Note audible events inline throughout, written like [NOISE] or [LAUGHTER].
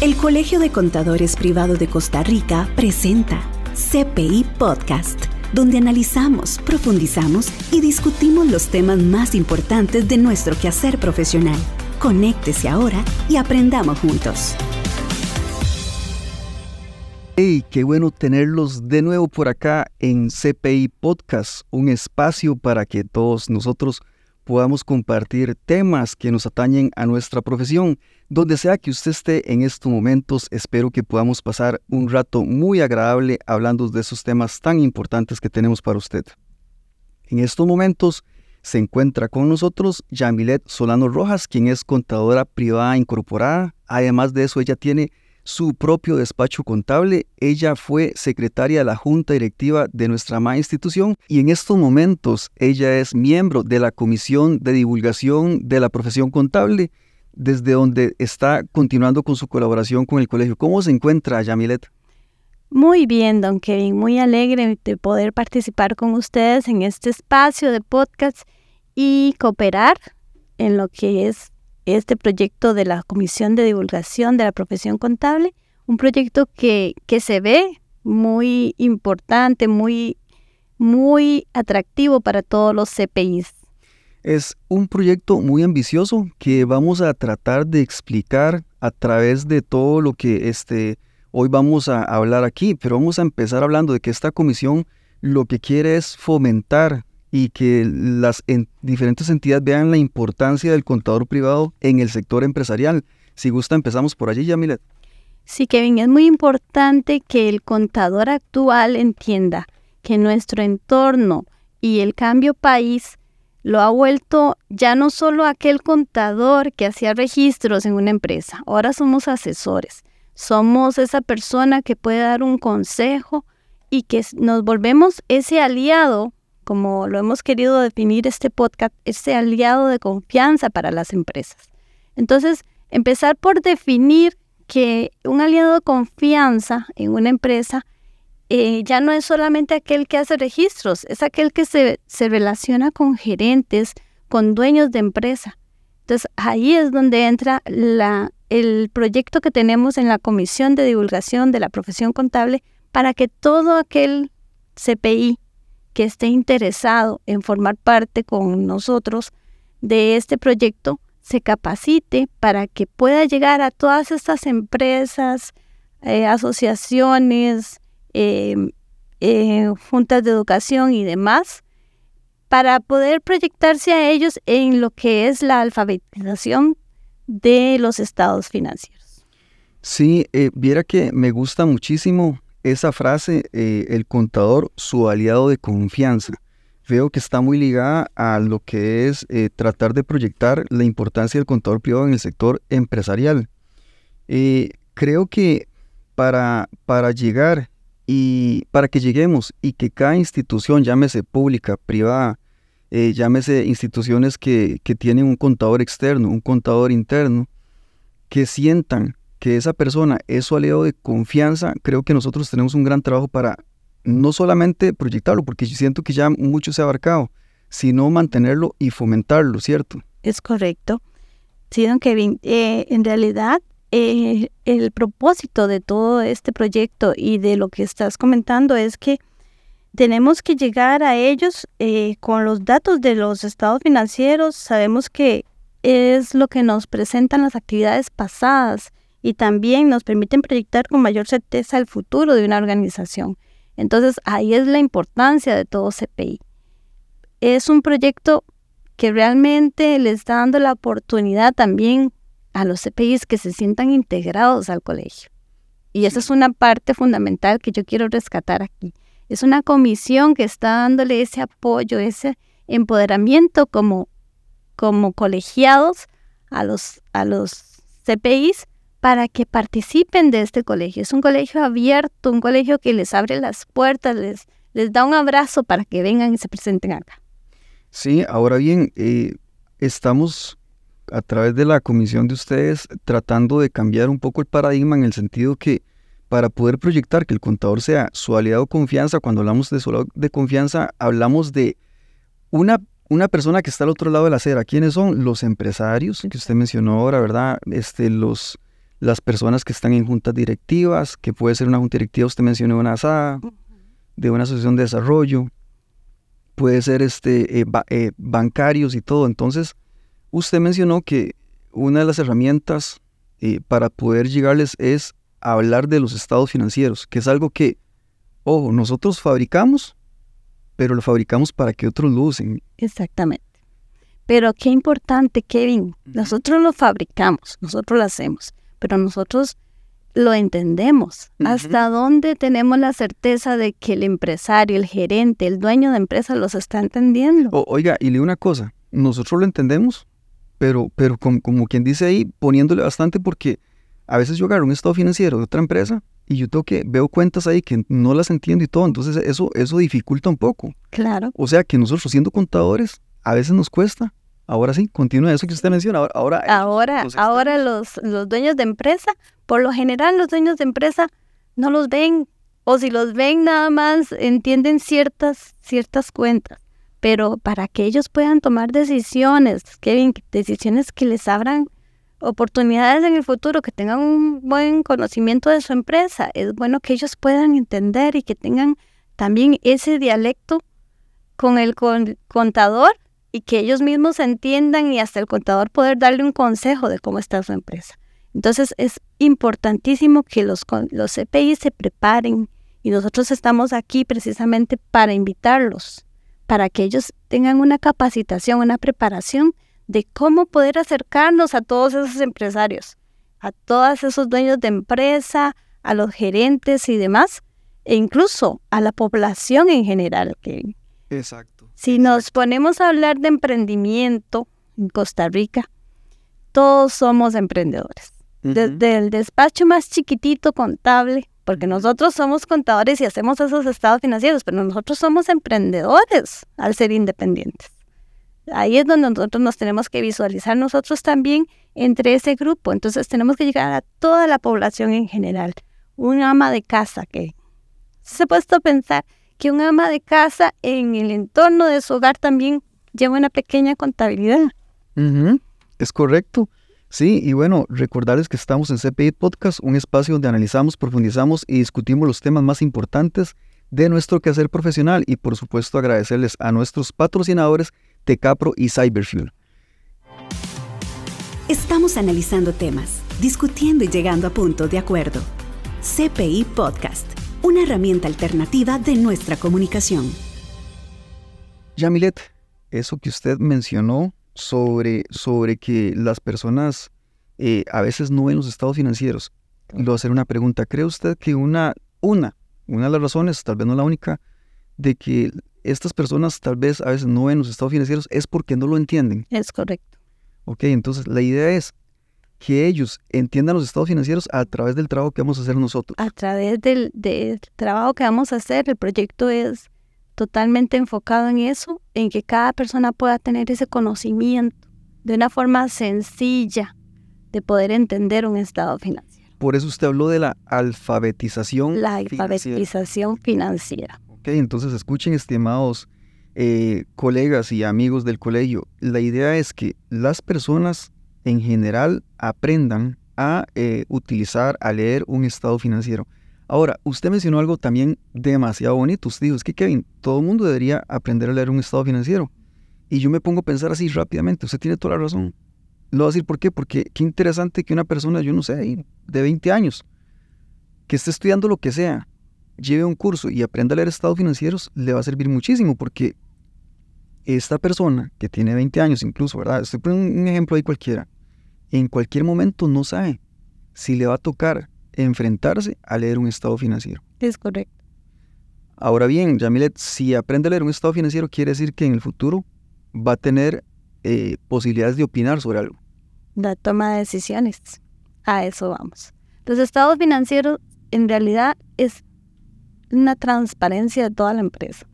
El Colegio de Contadores Privado de Costa Rica presenta CPI Podcast, donde analizamos, profundizamos y discutimos los temas más importantes de nuestro quehacer profesional. Conéctese ahora y aprendamos juntos. Hey, qué bueno tenerlos de nuevo por acá en CPI Podcast, un espacio para que todos nosotros podamos compartir temas que nos atañen a nuestra profesión. Donde sea que usted esté en estos momentos, espero que podamos pasar un rato muy agradable hablando de esos temas tan importantes que tenemos para usted. En estos momentos se encuentra con nosotros Yamilet Solano Rojas, quien es contadora privada incorporada. Además de eso, ella tiene su propio despacho contable. Ella fue secretaria de la junta directiva de nuestra amada institución y en estos momentos ella es miembro de la comisión de divulgación de la profesión contable, desde donde está continuando con su colaboración con el colegio. ¿Cómo se encuentra, Yamilet? Muy bien, don Kevin, muy alegre de poder participar con ustedes en este espacio de podcast y cooperar en lo que es este proyecto de la Comisión de Divulgación de la Profesión Contable, un proyecto que, que se ve muy importante, muy, muy atractivo para todos los CPIs. Es un proyecto muy ambicioso que vamos a tratar de explicar a través de todo lo que este, hoy vamos a hablar aquí, pero vamos a empezar hablando de que esta comisión lo que quiere es fomentar y que las diferentes entidades vean la importancia del contador privado en el sector empresarial. Si gusta, empezamos por allí, Yamilet. Sí, Kevin, es muy importante que el contador actual entienda que nuestro entorno y el cambio país lo ha vuelto ya no solo aquel contador que hacía registros en una empresa, ahora somos asesores, somos esa persona que puede dar un consejo y que nos volvemos ese aliado como lo hemos querido definir este podcast, ese aliado de confianza para las empresas. Entonces, empezar por definir que un aliado de confianza en una empresa eh, ya no es solamente aquel que hace registros, es aquel que se, se relaciona con gerentes, con dueños de empresa. Entonces, ahí es donde entra la, el proyecto que tenemos en la Comisión de Divulgación de la Profesión Contable para que todo aquel CPI que esté interesado en formar parte con nosotros de este proyecto se capacite para que pueda llegar a todas estas empresas, eh, asociaciones, em, eh, juntas de educación y demás, para poder proyectarse a ellos en lo que es la alfabetización de los estados financieros. Sí, eh, viera que me gusta muchísimo esa frase, eh, el contador, su aliado de confianza, veo que está muy ligada a lo que es eh, tratar de proyectar la importancia del contador privado en el sector empresarial. Eh, creo que para, para llegar y para que lleguemos y que cada institución, llámese pública, privada, llámese instituciones que, que tienen un contador externo, un contador interno, que sientan que esa persona es su aliado de confianza, creo que nosotros tenemos un gran trabajo para no solamente proyectarlo, porque yo siento que ya mucho se ha abarcado, sino mantenerlo y fomentarlo, ¿cierto? Es correcto. Sí, don Kevin, eh, en realidad eh, el propósito de todo este proyecto y de lo que estás comentando es que tenemos que llegar a ellos eh, con los datos de los estados financieros. Sabemos que es lo que nos presentan las actividades pasadas y también nos permiten proyectar con mayor certeza el futuro de una organización. Entonces ahí es la importancia de todo CPI. Es un proyecto que realmente le está dando la oportunidad también a los CPIs que se sientan integrados al colegio. Y esa es una parte fundamental que yo quiero rescatar aquí. Es una comisión que está dándole ese apoyo, ese empoderamiento como, como colegiados a los, a los CPIs para que participen de este colegio. Es un colegio abierto, un colegio que les abre las puertas, les, les da un abrazo para que vengan y se presenten acá. Sí, ahora bien, eh, estamos a través de la comisión de ustedes tratando de cambiar un poco el paradigma en el sentido que para poder proyectar que el contador sea su aliado de confianza, cuando hablamos de su aliado de confianza, hablamos de una, una persona que está al otro lado de la acera. ¿Quiénes son? Los empresarios que usted mencionó ahora, ¿verdad? Este, los, las personas que están en juntas directivas, que puede ser una junta directiva, usted mencionó una ASA, de una asociación de desarrollo, puede ser este, eh, eh, bancarios y todo. Entonces, usted mencionó que una de las herramientas eh, para poder llegarles es hablar de los estados financieros, que es algo que, ojo, nosotros fabricamos, pero lo fabricamos para que otros lo usen. Exactamente. Pero qué importante, Kevin, nosotros lo fabricamos, nosotros lo hacemos, pero nosotros lo entendemos. ¿Hasta dónde tenemos la certeza de que el empresario, el gerente, el dueño de empresa los está entendiendo? oiga, y le una cosa, nosotros lo entendemos, pero, pero como, como, quien dice ahí, poniéndole bastante porque a veces yo agarro un estado financiero de otra empresa y yo tengo que, veo cuentas ahí que no las entiendo y todo, entonces eso, eso dificulta un poco. Claro. O sea que nosotros siendo contadores, a veces nos cuesta Ahora sí, continúa eso que usted menciona. Ahora, ahora, ahora, los, los, dueños de empresa, por lo general los dueños de empresa no los ven o si los ven nada más entienden ciertas, ciertas cuentas. Pero para que ellos puedan tomar decisiones, Kevin, decisiones que les abran oportunidades en el futuro, que tengan un buen conocimiento de su empresa, es bueno que ellos puedan entender y que tengan también ese dialecto con el contador y que ellos mismos entiendan y hasta el contador poder darle un consejo de cómo está su empresa. Entonces es importantísimo que los, los CPI se preparen y nosotros estamos aquí precisamente para invitarlos, para que ellos tengan una capacitación, una preparación de cómo poder acercarnos a todos esos empresarios, a todos esos dueños de empresa, a los gerentes y demás, e incluso a la población en general. Exacto. Si nos ponemos a hablar de emprendimiento en Costa Rica, todos somos emprendedores. Desde el despacho más chiquitito contable, porque nosotros somos contadores y hacemos esos estados financieros, pero nosotros somos emprendedores al ser independientes. Ahí es donde nosotros nos tenemos que visualizar nosotros también entre ese grupo. Entonces tenemos que llegar a toda la población en general. Un ama de casa que se ha puesto a pensar, que un ama de casa en el entorno de su hogar también lleva una pequeña contabilidad. Es correcto. Sí, y bueno, recordarles que estamos en CPI Podcast, un espacio donde analizamos, profundizamos y discutimos los temas más importantes de nuestro quehacer profesional y por supuesto agradecerles a nuestros patrocinadores Tecapro y Cyberfuel. Estamos analizando temas, discutiendo y llegando a punto de acuerdo. CPI Podcast una herramienta alternativa de nuestra comunicación. Yamilet, eso que usted mencionó sobre, sobre que las personas eh, a veces no ven los estados financieros, le voy a hacer una pregunta. ¿Cree usted que una, una, una de las razones, tal vez no la única, de que estas personas tal vez a veces no ven los estados financieros es porque no lo entienden? Es correcto. Ok, entonces la idea es que ellos entiendan los estados financieros a través del trabajo que vamos a hacer nosotros. A través del, trabajo que vamos a hacer, el proyecto es totalmente enfocado en eso, en que cada persona pueda tener ese conocimiento de una forma sencilla de poder entender un estado financiero. Por eso usted habló de la alfabetización. La alfabetización financiera. Ok, entonces escuchen, estimados eh, colegas y amigos del colegio, la idea es que las personas en general aprendan a eh, utilizar, a leer un estado financiero. Ahora, usted mencionó algo también demasiado bonito. Usted dijo, es que Kevin, todo el mundo debería aprender a leer un estado financiero. Y yo me pongo a pensar así rápidamente, usted tiene toda la razón. Lo voy a decir por qué, porque qué interesante que una persona, yo no sé, de 20 años, que esté estudiando lo que sea, lleve un curso y aprenda a leer estados financieros, le va a servir muchísimo, porque esta persona que tiene 20 años incluso, ¿verdad? Estoy poniendo un ejemplo ahí cualquiera. En cualquier momento no sabe si le va a tocar enfrentarse a leer un estado financiero. Es correcto. Ahora bien, Yamilet, si aprende a leer un estado financiero, quiere decir que en el futuro va a tener eh, posibilidades de opinar sobre algo. La toma de decisiones. A eso vamos. Los estados financieros en realidad es una transparencia de toda la empresa.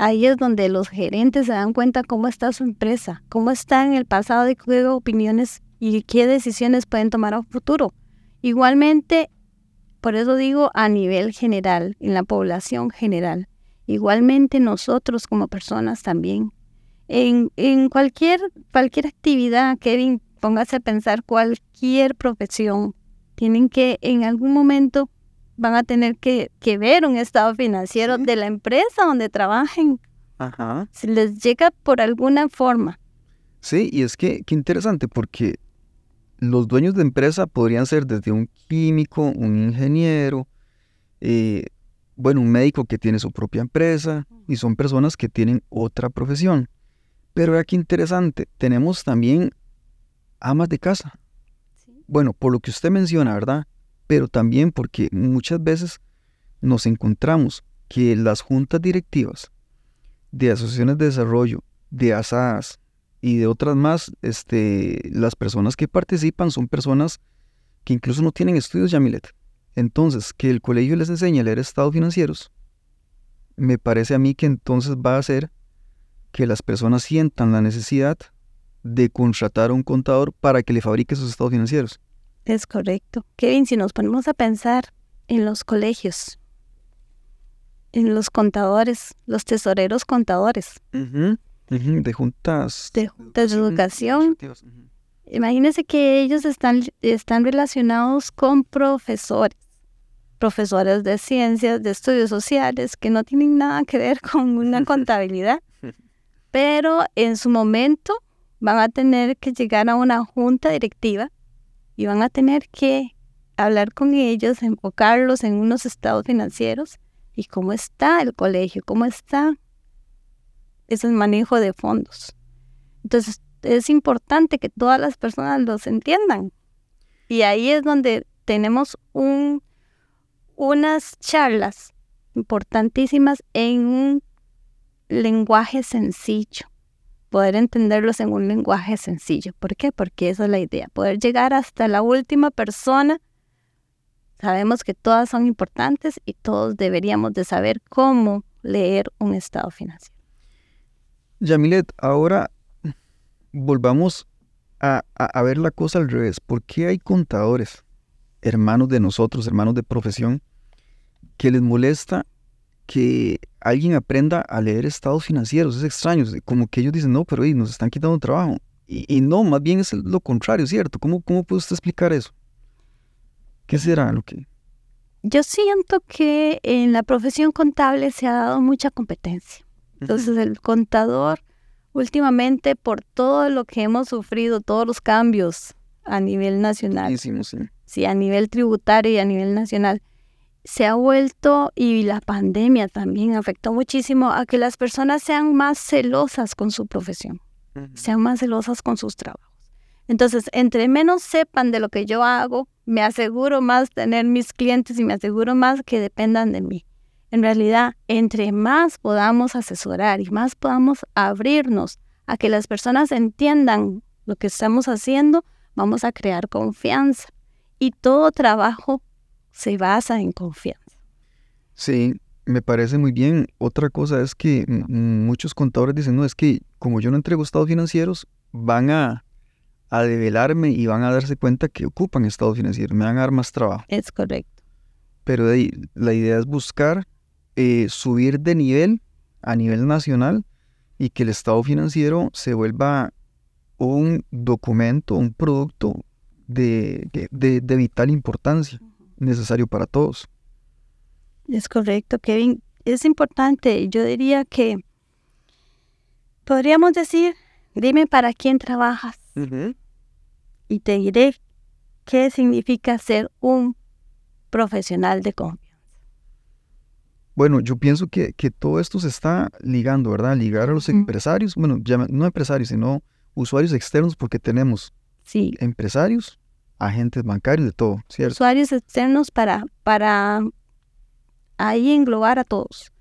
Ahí es donde los gerentes se dan cuenta cómo está su empresa, cómo está en el pasado y qué opiniones y qué decisiones pueden tomar a futuro. Igualmente, por eso digo a nivel general, en la población general. Igualmente nosotros como personas también. En, cualquier, cualquier actividad, Kevin, póngase a pensar cualquier profesión, tienen que en algún momento van a tener que, que ver un estado financiero Sí. de la empresa donde trabajen. Ajá. Si les llega por alguna forma. Sí, y es que, qué interesante, porque los dueños de empresa podrían ser desde un químico, un ingeniero, eh, bueno, un médico que tiene su propia empresa, y son personas que tienen otra profesión. Pero vea qué interesante, tenemos también amas de casa. Bueno, por lo que usted menciona, ¿verdad? Pero también porque muchas veces nos encontramos que las juntas directivas de asociaciones de desarrollo, de ASAAS y de otras más, este, las personas que participan son personas que incluso no tienen estudios, Yamilet. Entonces, que el colegio les enseñe a leer estados financieros, me parece a mí que entonces va a hacer que las personas sientan la necesidad de contratar a un contador para que le fabrique sus estados financieros. Es correcto. Kevin, si nos ponemos a pensar en los colegios, en los contadores, los tesoreros contadores, de juntas de juntas de educación, ujú. imagínense que ellos están, están relacionados con profesores, profesores de ciencias, de estudios sociales, que no tienen nada que ver con una [LAUGHS] contabilidad, [LAUGHS] pero en su momento van a tener que llegar a una junta directiva y van a tener que hablar con ellos, enfocarlos en unos estados financieros y cómo está el colegio, cómo está ese manejo de fondos. Entonces, es importante que todas las personas los entiendan. Y ahí es donde tenemos un, unas charlas importantísimas en un lenguaje sencillo. Poder entenderlos en un lenguaje sencillo. ¿Por qué? Porque esa es la idea. Poder llegar hasta la última persona. Sabemos que todas son importantes y todos deberíamos de saber cómo leer un estado financiero. Yamilet, ahora volvamos a, a- ver la cosa al revés. ¿Por qué hay contadores, hermanos de nosotros, hermanos de profesión, que les molesta que alguien aprenda a leer estados financieros? Es extraño, como que ellos dicen, no, pero ey, nos están quitando trabajo. Y, y no, más bien es lo contrario, ¿cierto? ¿Cómo, ¿Cómo puede usted explicar eso? ¿Qué será lo que...? Yo siento que en la profesión contable se ha dado mucha competencia. Entonces el contador últimamente por todo lo que hemos sufrido, todos los cambios a nivel nacional, sí. sí, a nivel tributario y a nivel nacional, se ha vuelto y la pandemia también afectó muchísimo a que las personas sean más celosas con su profesión, sean más celosas con sus trabajos. Entonces, entre menos sepan de lo que yo hago, me aseguro más tener mis clientes y me aseguro más que dependan de mí. En realidad, entre más podamos asesorar y más podamos abrirnos a que las personas entiendan lo que estamos haciendo, vamos a crear confianza. Y todo trabajo se basa en confianza. Sí, me parece muy bien. Otra cosa es que muchos contadores dicen, no, es que como yo no entrego estados financieros, van a, a develarme y van a darse cuenta que ocupan estados financieros, me van a dar más trabajo. Es correcto. Pero de ahí, la idea es buscar eh, subir de nivel a nivel nacional y que el estado financiero se vuelva un documento, un producto de- de- de vital importancia, necesario para todos. Es correcto, Kevin. Es importante. Yo diría que podríamos decir, dime para quién trabajas y te diré qué significa ser un profesional de confianza. Bueno, yo pienso que, que todo esto se está ligando, ¿verdad? Ligar a los empresarios, bueno, ya no empresarios, sino usuarios externos, porque tenemos Sí, empresarios, agentes bancarios, de todo, ¿cierto? usuarios externos para, para ahí englobar a todos,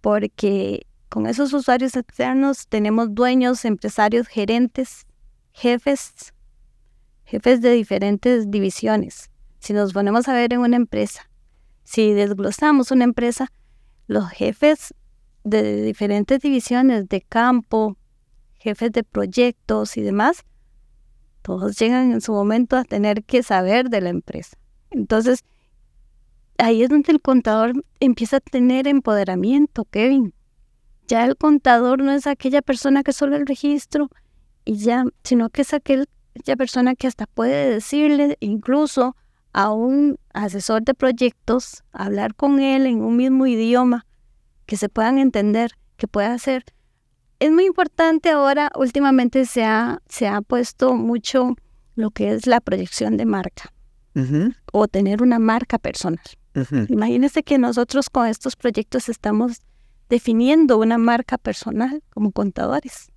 porque con esos usuarios externos tenemos dueños, empresarios, gerentes, jefes, jefes de diferentes divisiones. Si nos ponemos a ver en una empresa, si desglosamos una empresa, los jefes de diferentes divisiones de campo, jefes de proyectos y demás, todos llegan en su momento a tener que saber de la empresa. Entonces, ahí es donde el contador empieza a tener empoderamiento, Kevin. Ya el contador no es aquella persona que solo el registro y ya, sino que es aquel- aquella persona que hasta puede decirle incluso a un asesor de proyectos, hablar con él en un mismo idioma, que se puedan entender, que pueda ser. Es muy importante ahora, últimamente se ha, se ha puesto mucho lo que es la proyección de marca o tener una marca personal. Imagínense que nosotros con estos proyectos estamos definiendo una marca personal como contadores.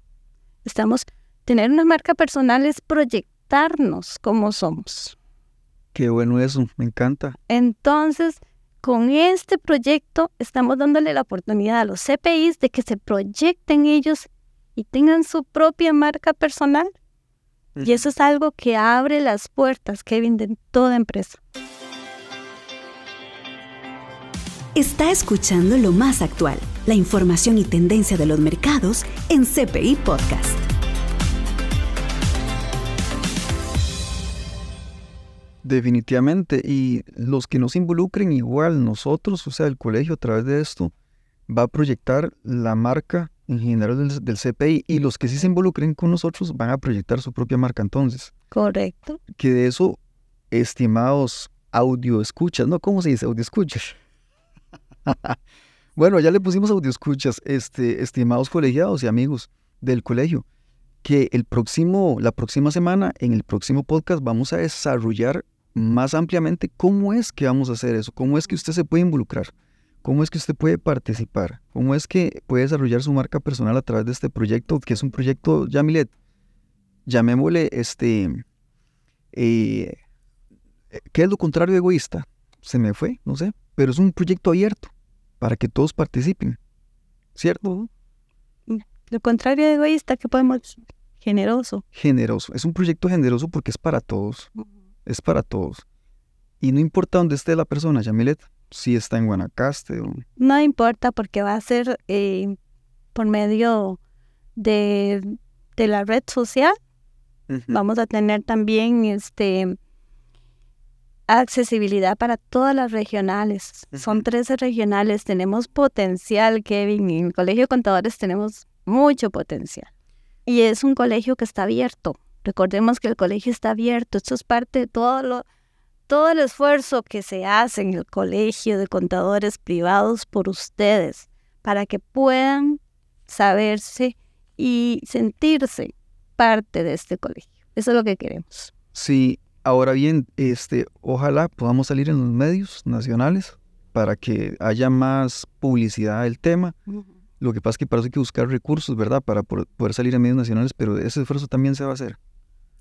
Estamos, tener una marca personal es proyectarnos como somos. Qué bueno eso, me encanta. Entonces, con este proyecto estamos dándole la oportunidad a los CPIs de que se proyecten ellos y tengan su propia marca personal. Y eso es algo que abre las puertas, Kevin, de toda empresa. Está escuchando lo más actual, la información y tendencia de los mercados en CPI Podcast. Definitivamente, y los que nos involucren igual, nosotros, o sea, el colegio a través de esto, va a proyectar la marca en general del, CPI y los que sí se involucren con nosotros van a proyectar su propia marca entonces. Correcto. Que de eso, estimados audio escuchas, ¿no? ¿Cómo se dice audio escuchas? [LAUGHS] bueno, ya le pusimos audio escuchas, este, estimados colegiados y amigos del colegio, que el próximo, la próxima semana, en el próximo podcast, vamos a desarrollar más ampliamente cómo es que vamos a hacer eso, cómo es que usted se puede involucrar, cómo es que usted puede participar, cómo es que puede desarrollar su marca personal a través de este proyecto, que es un proyecto, Yamilet, llamémosle este, eh, ¿qué es lo contrario de egoísta? Se me fue, no sé, pero es un proyecto abierto para que todos participen, ¿cierto? Mm, lo contrario de egoísta, ¿qué podemos? Generoso. Generoso, es un proyecto generoso porque es para todos es para todos. Y no importa dónde esté la persona, Yamilet, si está en Guanacaste o... No importa porque va a ser eh, por medio de, la red social. Vamos a tener también este accesibilidad para todas las regionales. Son 13 regionales. Tenemos potencial, Kevin. En el Colegio de Contadores tenemos mucho potencial. Y es un colegio que está abierto. Recordemos que el colegio está abierto, esto es parte de todo, lo, todo el esfuerzo que se hace en el colegio de contadores privados por ustedes para que puedan saberse y sentirse parte de este colegio. Eso es lo que queremos. Sí, ahora bien, este, ojalá podamos salir en los medios nacionales para que haya más publicidad del tema. Lo que pasa es que parece que buscar recursos, ¿verdad? Para poder salir en medios nacionales, pero ese esfuerzo también se va a hacer.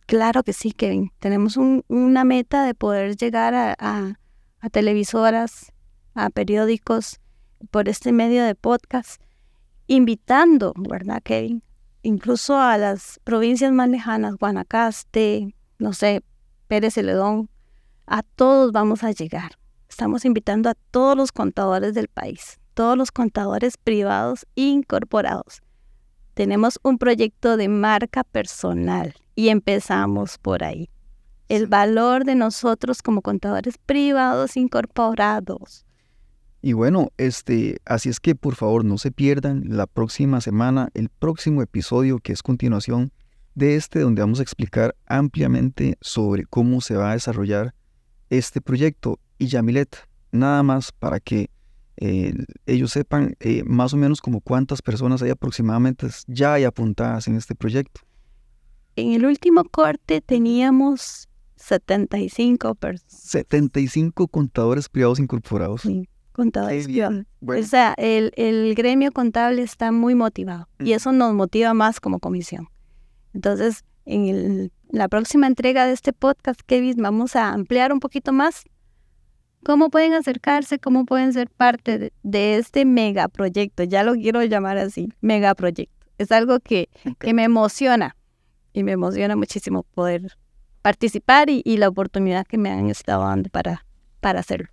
Claro que sí, Kevin. Tenemos una meta de poder llegar a, televisoras, a periódicos, por este medio de podcast, invitando, ¿verdad, Kevin? Incluso a las provincias más lejanas, Guanacaste, no sé, Pérez Celedón, a todos vamos a llegar. Estamos invitando a todos los contadores del país, todos los contadores privados incorporados. Tenemos un proyecto de marca personal y empezamos por ahí. El valor de nosotros como contadores privados incorporados. Y bueno, este, así es que por favor no se pierdan la próxima semana, el próximo episodio que es continuación de este, donde vamos a explicar ampliamente sobre cómo se va a desarrollar este proyecto. Y Yamilet, nada más para que eh, ellos sepan eh, más o menos como cuántas personas hay aproximadamente ya hay apuntadas en este proyecto en el último corte teníamos 75 personas. 75 contadores privados incorporados. Sí, contadores privados. O sea, el, el, gremio contable está muy motivado y eso nos motiva más como comisión. Entonces, en el, la próxima entrega de este podcast, Kevin, vamos a ampliar un poquito más cómo pueden acercarse, cómo pueden ser parte de, de este megaproyecto. Ya lo quiero llamar así, megaproyecto. Es algo que, que me emociona y me emociona muchísimo poder participar y, la oportunidad que me han estado dando para, para hacerlo.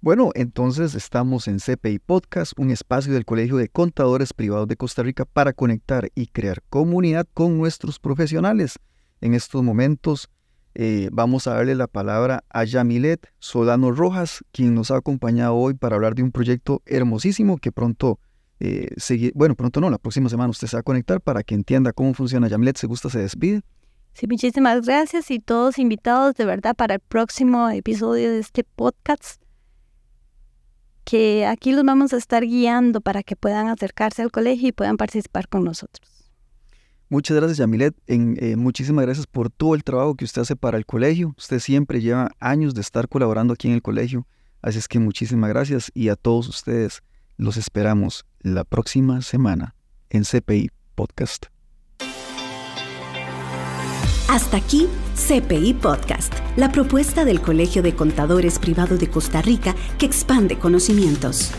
Bueno, entonces estamos en CPI Podcast, un espacio del Colegio de Contadores Privados de Costa Rica para conectar y crear comunidad con nuestros profesionales. En estos momentos eh, vamos a darle la palabra a Yamilet Solano Rojas, quien nos ha acompañado hoy para hablar de un proyecto hermosísimo que pronto eh, bueno, pronto no, la próxima semana usted se va a conectar para que entienda cómo funciona Yamilet. ¿Se gusta? ¿Se despide? Sí, muchísimas gracias y todos invitados de verdad para el próximo episodio de este podcast que aquí los vamos a estar guiando para que puedan acercarse al colegio y puedan participar con nosotros. Muchas gracias, Yamilet. Eh, muchísimas gracias por todo el trabajo que usted hace para el colegio. Usted siempre lleva años de estar colaborando aquí en el colegio. Así es que muchísimas gracias y a todos ustedes los esperamos la próxima semana en CPI Podcast. Hasta aquí CPI Podcast, la propuesta del Colegio de Contadores Privado de Costa Rica que expande conocimientos.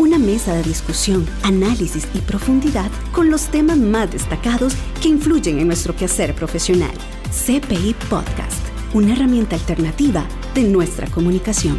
Una mesa de discusión, análisis y profundidad con los temas más destacados que influyen en nuestro quehacer profesional. CPI Podcast, una herramienta alternativa de nuestra comunicación.